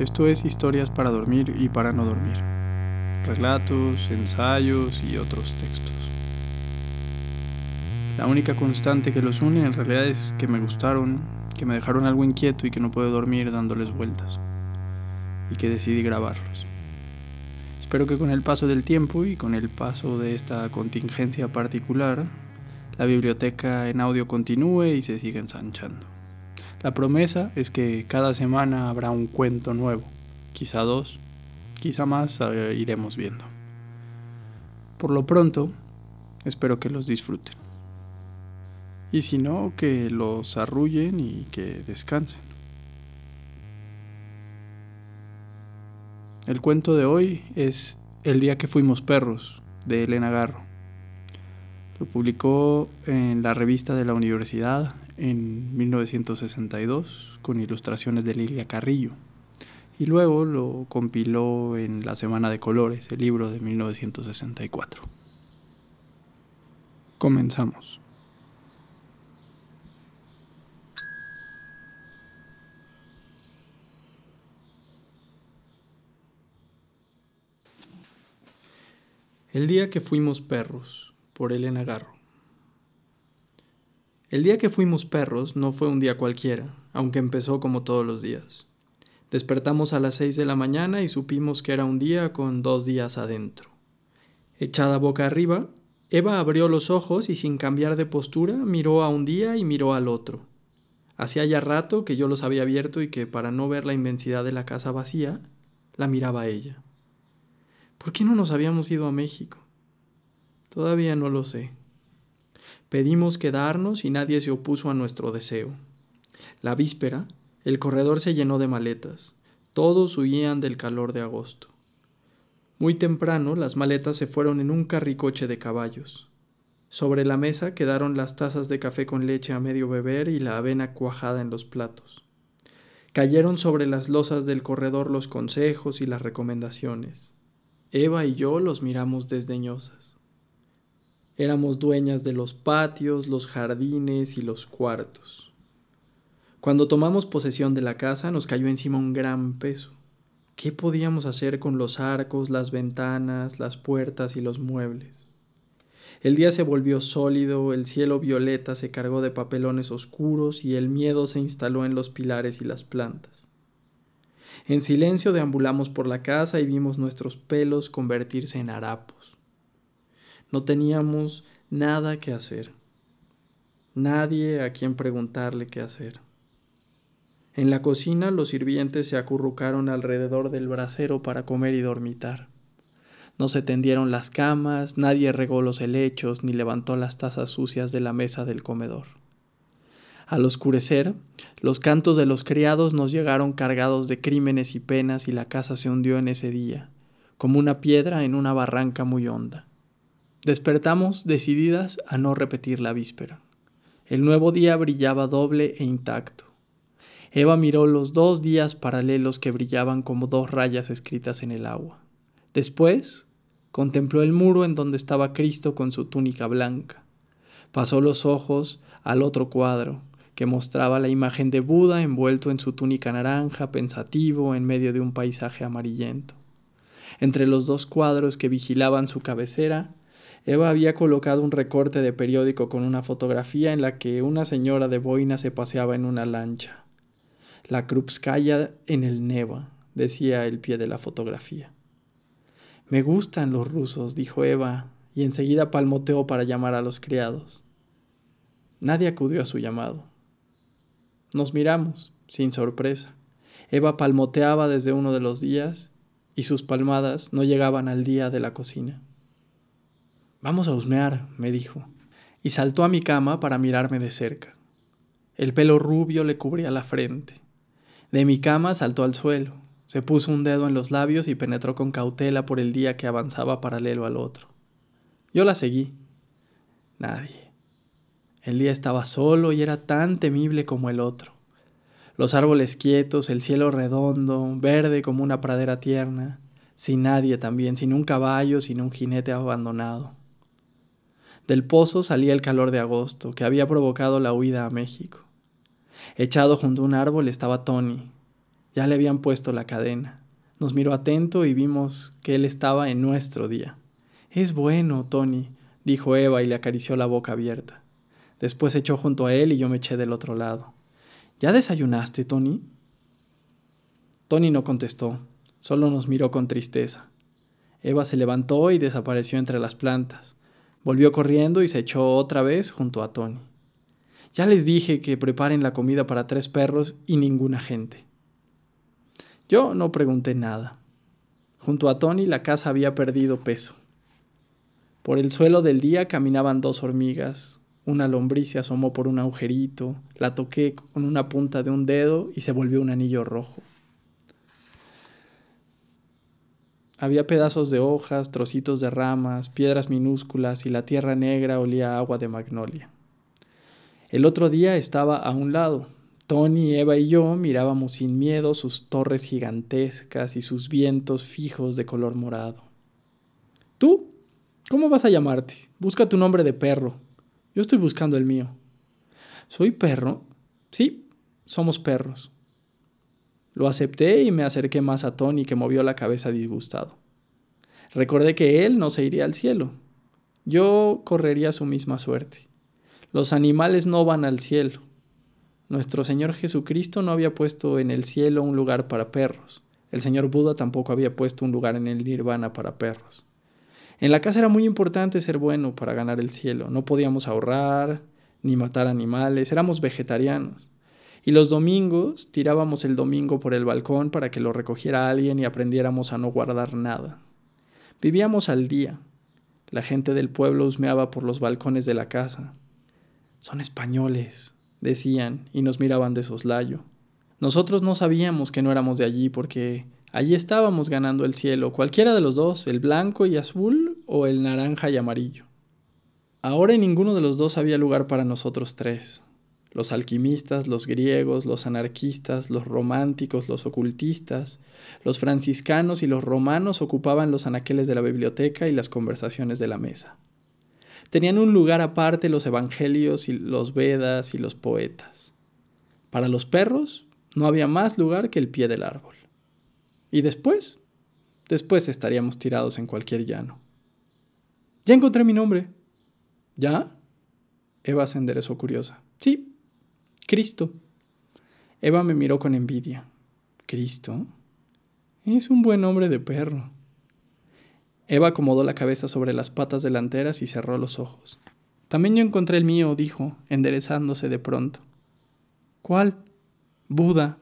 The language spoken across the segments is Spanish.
Esto es historias para dormir y para no dormir. Relatos, ensayos y otros textos. La única constante que los une en realidad es que me gustaron, que me dejaron algo inquieto y que no puedo dormir dándoles vueltas. Y que decidí grabarlos. Espero que con el paso del tiempo y con el paso de esta contingencia particular, la biblioteca en audio continúe y se siga ensanchando. La promesa es que cada semana habrá un cuento nuevo, quizá dos, quizá más, eh, iremos viendo. Por lo pronto, espero que los disfruten. Y si no, que los arrullen y que descansen. El cuento de hoy es El día que fuimos perros, de Elena Garro. Lo publicó en la revista de la universidad en 1962 con ilustraciones de Lilia Carrillo y luego lo compiló en La Semana de Colores, el libro de 1964. Comenzamos. El día que fuimos perros, por Elena Garro. El día que fuimos perros no fue un día cualquiera, aunque empezó como todos los días. Despertamos a las seis de la mañana y supimos que era un día con dos días adentro. Echada boca arriba, Eva abrió los ojos y sin cambiar de postura miró a un día y miró al otro. Hacía ya rato que yo los había abierto y que para no ver la inmensidad de la casa vacía, la miraba a ella. ¿Por qué no nos habíamos ido a México? Todavía no lo sé. Pedimos quedarnos y nadie se opuso a nuestro deseo. La víspera, el corredor se llenó de maletas. Todos huían del calor de agosto. Muy temprano las maletas se fueron en un carricoche de caballos. Sobre la mesa quedaron las tazas de café con leche a medio beber y la avena cuajada en los platos. Cayeron sobre las losas del corredor los consejos y las recomendaciones. Eva y yo los miramos desdeñosas. Éramos dueñas de los patios, los jardines y los cuartos. Cuando tomamos posesión de la casa nos cayó encima un gran peso. ¿Qué podíamos hacer con los arcos, las ventanas, las puertas y los muebles? El día se volvió sólido, el cielo violeta se cargó de papelones oscuros y el miedo se instaló en los pilares y las plantas. En silencio deambulamos por la casa y vimos nuestros pelos convertirse en harapos. No teníamos nada que hacer, nadie a quien preguntarle qué hacer. En la cocina los sirvientes se acurrucaron alrededor del brasero para comer y dormitar. No se tendieron las camas, nadie regó los helechos ni levantó las tazas sucias de la mesa del comedor. Al oscurecer, los cantos de los criados nos llegaron cargados de crímenes y penas y la casa se hundió en ese día, como una piedra en una barranca muy honda. Despertamos decididas a no repetir la víspera. El nuevo día brillaba doble e intacto. Eva miró los dos días paralelos que brillaban como dos rayas escritas en el agua. Después contempló el muro en donde estaba Cristo con su túnica blanca. Pasó los ojos al otro cuadro, que mostraba la imagen de Buda envuelto en su túnica naranja, pensativo, en medio de un paisaje amarillento. Entre los dos cuadros que vigilaban su cabecera, Eva había colocado un recorte de periódico con una fotografía en la que una señora de boina se paseaba en una lancha. La Krupskaya en el Neva, decía el pie de la fotografía. Me gustan los rusos, dijo Eva, y enseguida palmoteó para llamar a los criados. Nadie acudió a su llamado. Nos miramos, sin sorpresa. Eva palmoteaba desde uno de los días y sus palmadas no llegaban al día de la cocina. Vamos a husmear, me dijo, y saltó a mi cama para mirarme de cerca. El pelo rubio le cubría la frente. De mi cama saltó al suelo, se puso un dedo en los labios y penetró con cautela por el día que avanzaba paralelo al otro. Yo la seguí. Nadie. El día estaba solo y era tan temible como el otro. Los árboles quietos, el cielo redondo, verde como una pradera tierna, sin nadie también, sin un caballo, sin un jinete abandonado. Del pozo salía el calor de agosto, que había provocado la huida a México. Echado junto a un árbol estaba Tony. Ya le habían puesto la cadena. Nos miró atento y vimos que él estaba en nuestro día. Es bueno, Tony, dijo Eva y le acarició la boca abierta. Después echó junto a él y yo me eché del otro lado. ¿Ya desayunaste, Tony? Tony no contestó, solo nos miró con tristeza. Eva se levantó y desapareció entre las plantas. Volvió corriendo y se echó otra vez junto a Tony. Ya les dije que preparen la comida para tres perros y ninguna gente. Yo no pregunté nada. Junto a Tony la casa había perdido peso. Por el suelo del día caminaban dos hormigas. Una lombriz se asomó por un agujerito, la toqué con una punta de un dedo y se volvió un anillo rojo. Había pedazos de hojas, trocitos de ramas, piedras minúsculas y la tierra negra olía a agua de magnolia. El otro día estaba a un lado, Tony, Eva y yo mirábamos sin miedo sus torres gigantescas y sus vientos fijos de color morado. ¿Tú? ¿Cómo vas a llamarte? Busca tu nombre de perro. Yo estoy buscando el mío. ¿Soy perro? Sí, somos perros. Lo acepté y me acerqué más a Tony que movió la cabeza disgustado. Recordé que él no se iría al cielo. Yo correría su misma suerte. Los animales no van al cielo, nuestro Señor Jesucristo no había puesto en el cielo un lugar para perros. El Señor Buda tampoco había puesto un lugar en el nirvana para perros. En la casa era muy importante ser bueno para ganar el cielo. No podíamos ahorrar ni matar animales, éramos vegetarianos. Y los domingos tirábamos el domingo por el balcón para que lo recogiera alguien y aprendiéramos a no guardar nada. Vivíamos al día. La gente del pueblo husmeaba por los balcones de la casa. Son españoles, decían, y nos miraban de soslayo. Nosotros no sabíamos que no éramos de allí porque allí estábamos ganando el cielo, cualquiera de los dos, el blanco y azul o el naranja y amarillo. Ahora en ninguno de los dos había lugar para nosotros tres. Los alquimistas, los griegos, los anarquistas, los románticos, los ocultistas, los franciscanos y los romanos ocupaban los anaqueles de la biblioteca y las conversaciones de la mesa. Tenían un lugar aparte los evangelios y los Vedas y los poetas. Para los perros no había más lugar que el pie del árbol. ¿Y después? Después estaríamos tirados en cualquier llano. Ya encontré mi nombre. ¿Ya? Eva se enderezó curiosa. Sí, Cristo. Eva me miró con envidia. ¿Cristo? Es un buen nombre de perro. Eva acomodó la cabeza sobre las patas delanteras y cerró los ojos. También yo encontré el mío, dijo, enderezándose de pronto. ¿Cuál? Buda.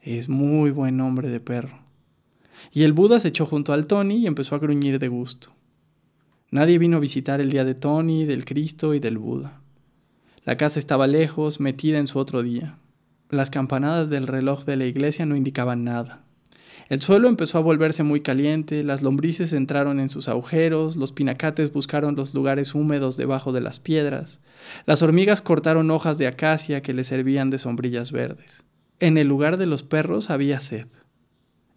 Es muy buen nombre de perro. Y el Buda se echó junto al Tony y empezó a gruñir de gusto. Nadie vino a visitar el día de Tony, del Cristo y del Buda. La casa estaba lejos, metida en su otro día. Las campanadas del reloj de la iglesia no indicaban nada. El suelo empezó a volverse muy caliente, las lombrices entraron en sus agujeros, los pinacates buscaron los lugares húmedos debajo de las piedras, las hormigas cortaron hojas de acacia que le servían de sombrillas verdes. En el lugar de los perros había sed.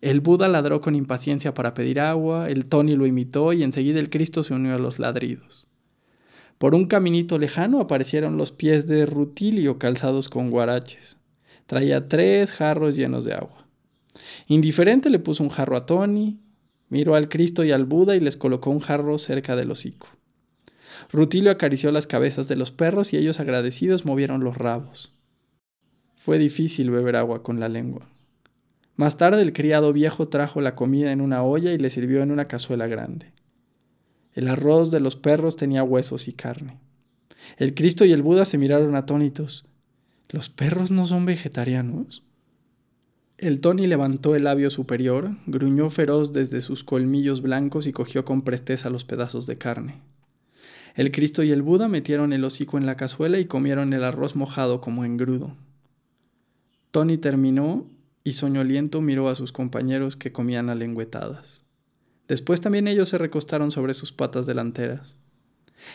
El Buda ladró con impaciencia para pedir agua, el Tony lo imitó y enseguida el Cristo se unió a los ladridos. Por un caminito lejano aparecieron los pies de Rutilio calzados con guaraches. Traía tres jarros llenos de agua. Indiferente le puso un jarro a Tony, miró al Cristo y al Buda y les colocó un jarro cerca del hocico. Rutilio acarició las cabezas de los perros y ellos agradecidos movieron los rabos. Fue difícil beber agua con la lengua. Más tarde el criado viejo trajo la comida en una olla y le sirvió en una cazuela grande. El arroz de los perros tenía huesos y carne. El Cristo y el Buda se miraron atónitos. ¿Los perros no son vegetarianos? El Tony levantó el labio superior, gruñó feroz desde sus colmillos blancos y cogió con presteza los pedazos de carne. El Cristo y el Buda metieron el hocico en la cazuela y comieron el arroz mojado como engrudo. Tony terminó y soñoliento miró a sus compañeros que comían alengüetadas. Después también ellos se recostaron sobre sus patas delanteras.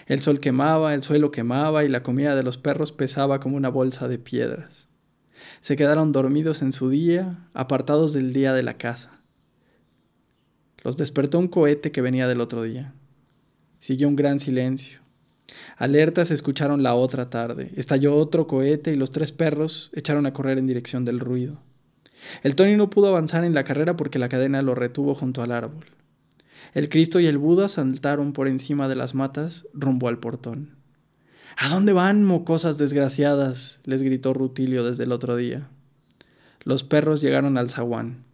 El sol quemaba, el suelo quemaba y la comida de los perros pesaba como una bolsa de piedras. Se quedaron dormidos en su día, apartados del día de la casa. Los despertó un cohete que venía del otro día. Siguió un gran silencio. Alertas escucharon la otra tarde. Estalló otro cohete y los tres perros echaron a correr en dirección del ruido. El Tony no pudo avanzar en la carrera porque la cadena lo retuvo junto al árbol. El Cristo y el Buda saltaron por encima de las matas rumbo al portón. ¿A dónde van, mocosas desgraciadas? les gritó Rutilio desde el otro día. Los perros llegaron al zaguán.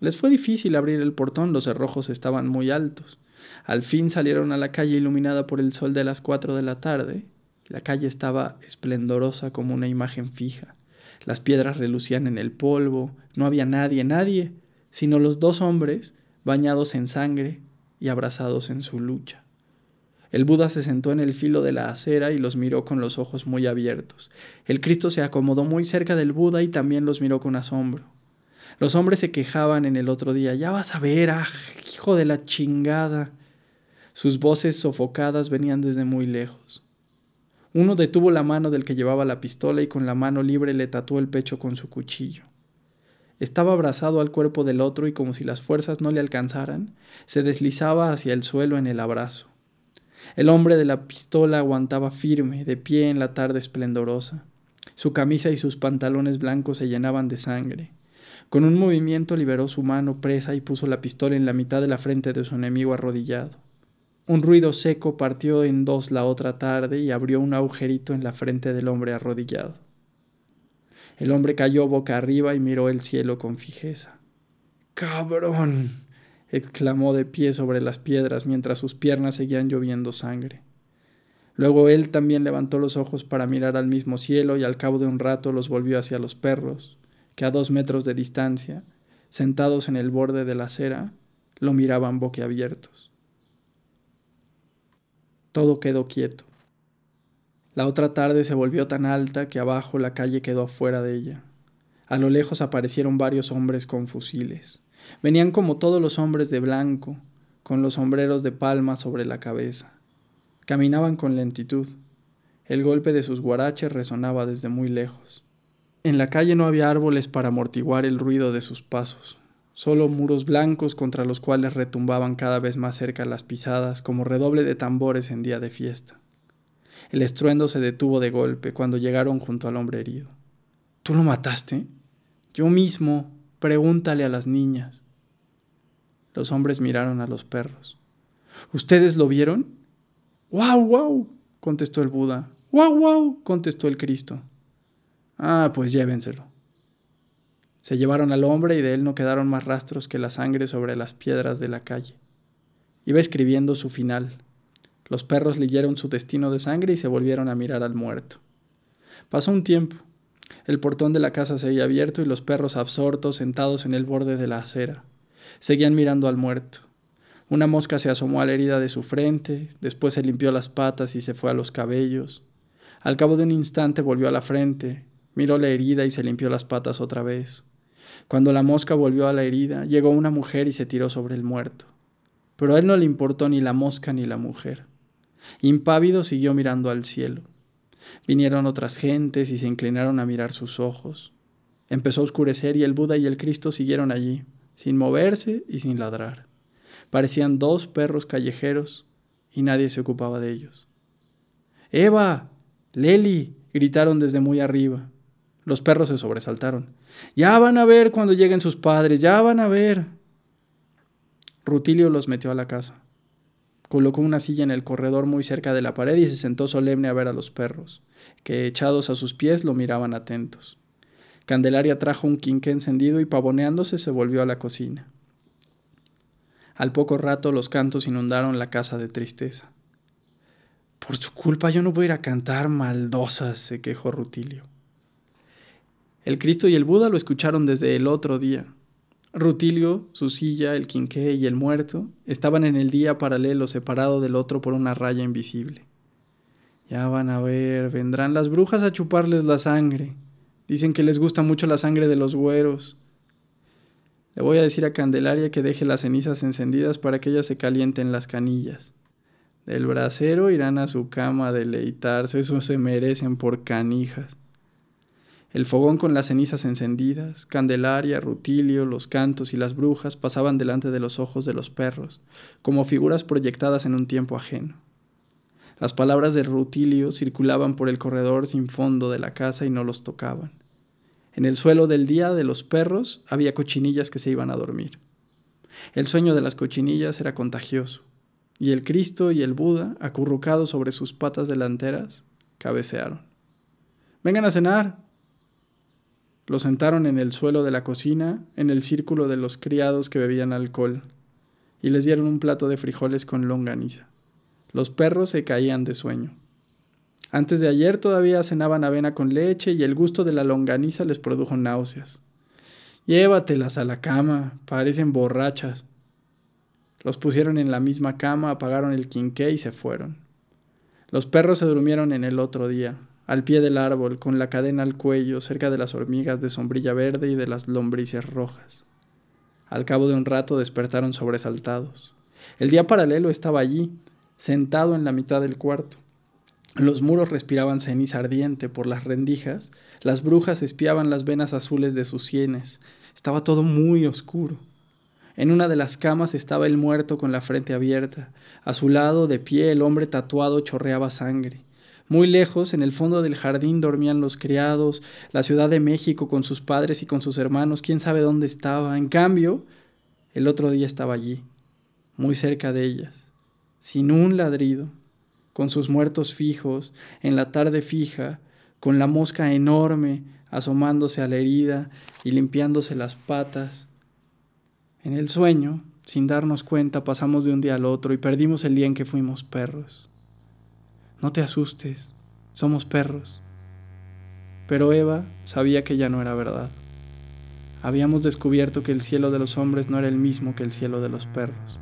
Les fue difícil abrir el portón, los cerrojos estaban muy altos. Al fin salieron a la calle iluminada por el sol de las cuatro de la tarde. La calle estaba esplendorosa como una imagen fija. Las piedras relucían en el polvo, no había nadie, nadie, sino los dos hombres bañados en sangre y abrazados en su lucha. El Buda se sentó en el filo de la acera y los miró con los ojos muy abiertos. El Cristo se acomodó muy cerca del Buda y también los miró con asombro. Los hombres se quejaban en el otro día, ya vas a ver, ah, hijo de la chingada. Sus voces sofocadas venían desde muy lejos. Uno detuvo la mano del que llevaba la pistola y con la mano libre le tatuó el pecho con su cuchillo. Estaba abrazado al cuerpo del otro y como si las fuerzas no le alcanzaran, se deslizaba hacia el suelo en el abrazo. El hombre de la pistola aguantaba firme, de pie en la tarde esplendorosa. Su camisa y sus pantalones blancos se llenaban de sangre. Con un movimiento liberó su mano presa y puso la pistola en la mitad de la frente de su enemigo arrodillado. Un ruido seco partió en dos la otra tarde y abrió un agujerito en la frente del hombre arrodillado. El hombre cayó boca arriba y miró el cielo con fijeza. ¡Cabrón! exclamó de pie sobre las piedras mientras sus piernas seguían lloviendo sangre. Luego él también levantó los ojos para mirar al mismo cielo y al cabo de un rato los volvió hacia los perros, que a dos metros de distancia, sentados en el borde de la acera, lo miraban boquiabiertos. Todo quedó quieto. La otra tarde se volvió tan alta que abajo la calle quedó fuera de ella. A lo lejos aparecieron varios hombres con fusiles. Venían como todos los hombres de blanco, con los sombreros de palma sobre la cabeza. Caminaban con lentitud. El golpe de sus guaraches resonaba desde muy lejos. En la calle no había árboles para amortiguar el ruido de sus pasos, solo muros blancos contra los cuales retumbaban cada vez más cerca las pisadas como redoble de tambores en día de fiesta. El estruendo se detuvo de golpe cuando llegaron junto al hombre herido. ¿Tú lo mataste? Yo mismo, Pregúntale a las niñas. Los hombres miraron a los perros. ¿Ustedes lo vieron? ¡Wow, wow! contestó el Buda. ¡Wow, wow! contestó el Cristo. Ah, pues llévenselo. Se llevaron al hombre y de él no quedaron más rastros que la sangre sobre las piedras de la calle. Iba escribiendo su final. Los perros leyeron su destino de sangre y se volvieron a mirar al muerto. Pasó un tiempo. El portón de la casa seguía abierto y los perros absortos sentados en el borde de la acera. Seguían mirando al muerto. Una mosca se asomó a la herida de su frente, después se limpió las patas y se fue a los cabellos. Al cabo de un instante volvió a la frente, miró la herida y se limpió las patas otra vez. Cuando la mosca volvió a la herida, llegó una mujer y se tiró sobre el muerto. Pero a él no le importó ni la mosca ni la mujer. Impávido siguió mirando al cielo. Vinieron otras gentes y se inclinaron a mirar sus ojos. Empezó a oscurecer y el Buda y el Cristo siguieron allí, sin moverse y sin ladrar. Parecían dos perros callejeros y nadie se ocupaba de ellos. Eva, Leli, gritaron desde muy arriba. Los perros se sobresaltaron. Ya van a ver cuando lleguen sus padres, ya van a ver. Rutilio los metió a la casa. Colocó una silla en el corredor muy cerca de la pared y se sentó solemne a ver a los perros, que echados a sus pies lo miraban atentos. Candelaria trajo un quinqué encendido y pavoneándose se volvió a la cocina. Al poco rato los cantos inundaron la casa de tristeza. Por su culpa yo no voy a ir a cantar maldosas, se quejó Rutilio. El Cristo y el Buda lo escucharon desde el otro día. Rutilio, su silla, el quinqué y el muerto estaban en el día paralelo separado del otro por una raya invisible. Ya van a ver, vendrán las brujas a chuparles la sangre. Dicen que les gusta mucho la sangre de los güeros. Le voy a decir a Candelaria que deje las cenizas encendidas para que ellas se calienten las canillas. Del brasero irán a su cama a deleitarse, eso se merecen por canijas. El fogón con las cenizas encendidas, Candelaria, Rutilio, los cantos y las brujas pasaban delante de los ojos de los perros, como figuras proyectadas en un tiempo ajeno. Las palabras de Rutilio circulaban por el corredor sin fondo de la casa y no los tocaban. En el suelo del día de los perros había cochinillas que se iban a dormir. El sueño de las cochinillas era contagioso, y el Cristo y el Buda, acurrucados sobre sus patas delanteras, cabecearon. Vengan a cenar. Lo sentaron en el suelo de la cocina, en el círculo de los criados que bebían alcohol, y les dieron un plato de frijoles con longaniza. Los perros se caían de sueño. Antes de ayer todavía cenaban avena con leche y el gusto de la longaniza les produjo náuseas. Llévatelas a la cama, parecen borrachas. Los pusieron en la misma cama, apagaron el quinqué y se fueron. Los perros se durmieron en el otro día, al pie del árbol, con la cadena al cuello, cerca de las hormigas de sombrilla verde y de las lombrices rojas. Al cabo de un rato despertaron sobresaltados. El día paralelo estaba allí, sentado en la mitad del cuarto. Los muros respiraban ceniza ardiente por las rendijas, las brujas espiaban las venas azules de sus sienes, estaba todo muy oscuro. En una de las camas estaba el muerto con la frente abierta, a su lado, de pie, el hombre tatuado chorreaba sangre. Muy lejos, en el fondo del jardín, dormían los criados, la Ciudad de México con sus padres y con sus hermanos, quién sabe dónde estaba. En cambio, el otro día estaba allí, muy cerca de ellas, sin un ladrido, con sus muertos fijos, en la tarde fija, con la mosca enorme asomándose a la herida y limpiándose las patas. En el sueño, sin darnos cuenta, pasamos de un día al otro y perdimos el día en que fuimos perros. No te asustes, somos perros. Pero Eva sabía que ya no era verdad. Habíamos descubierto que el cielo de los hombres no era el mismo que el cielo de los perros.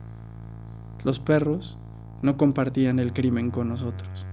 Los perros no compartían el crimen con nosotros.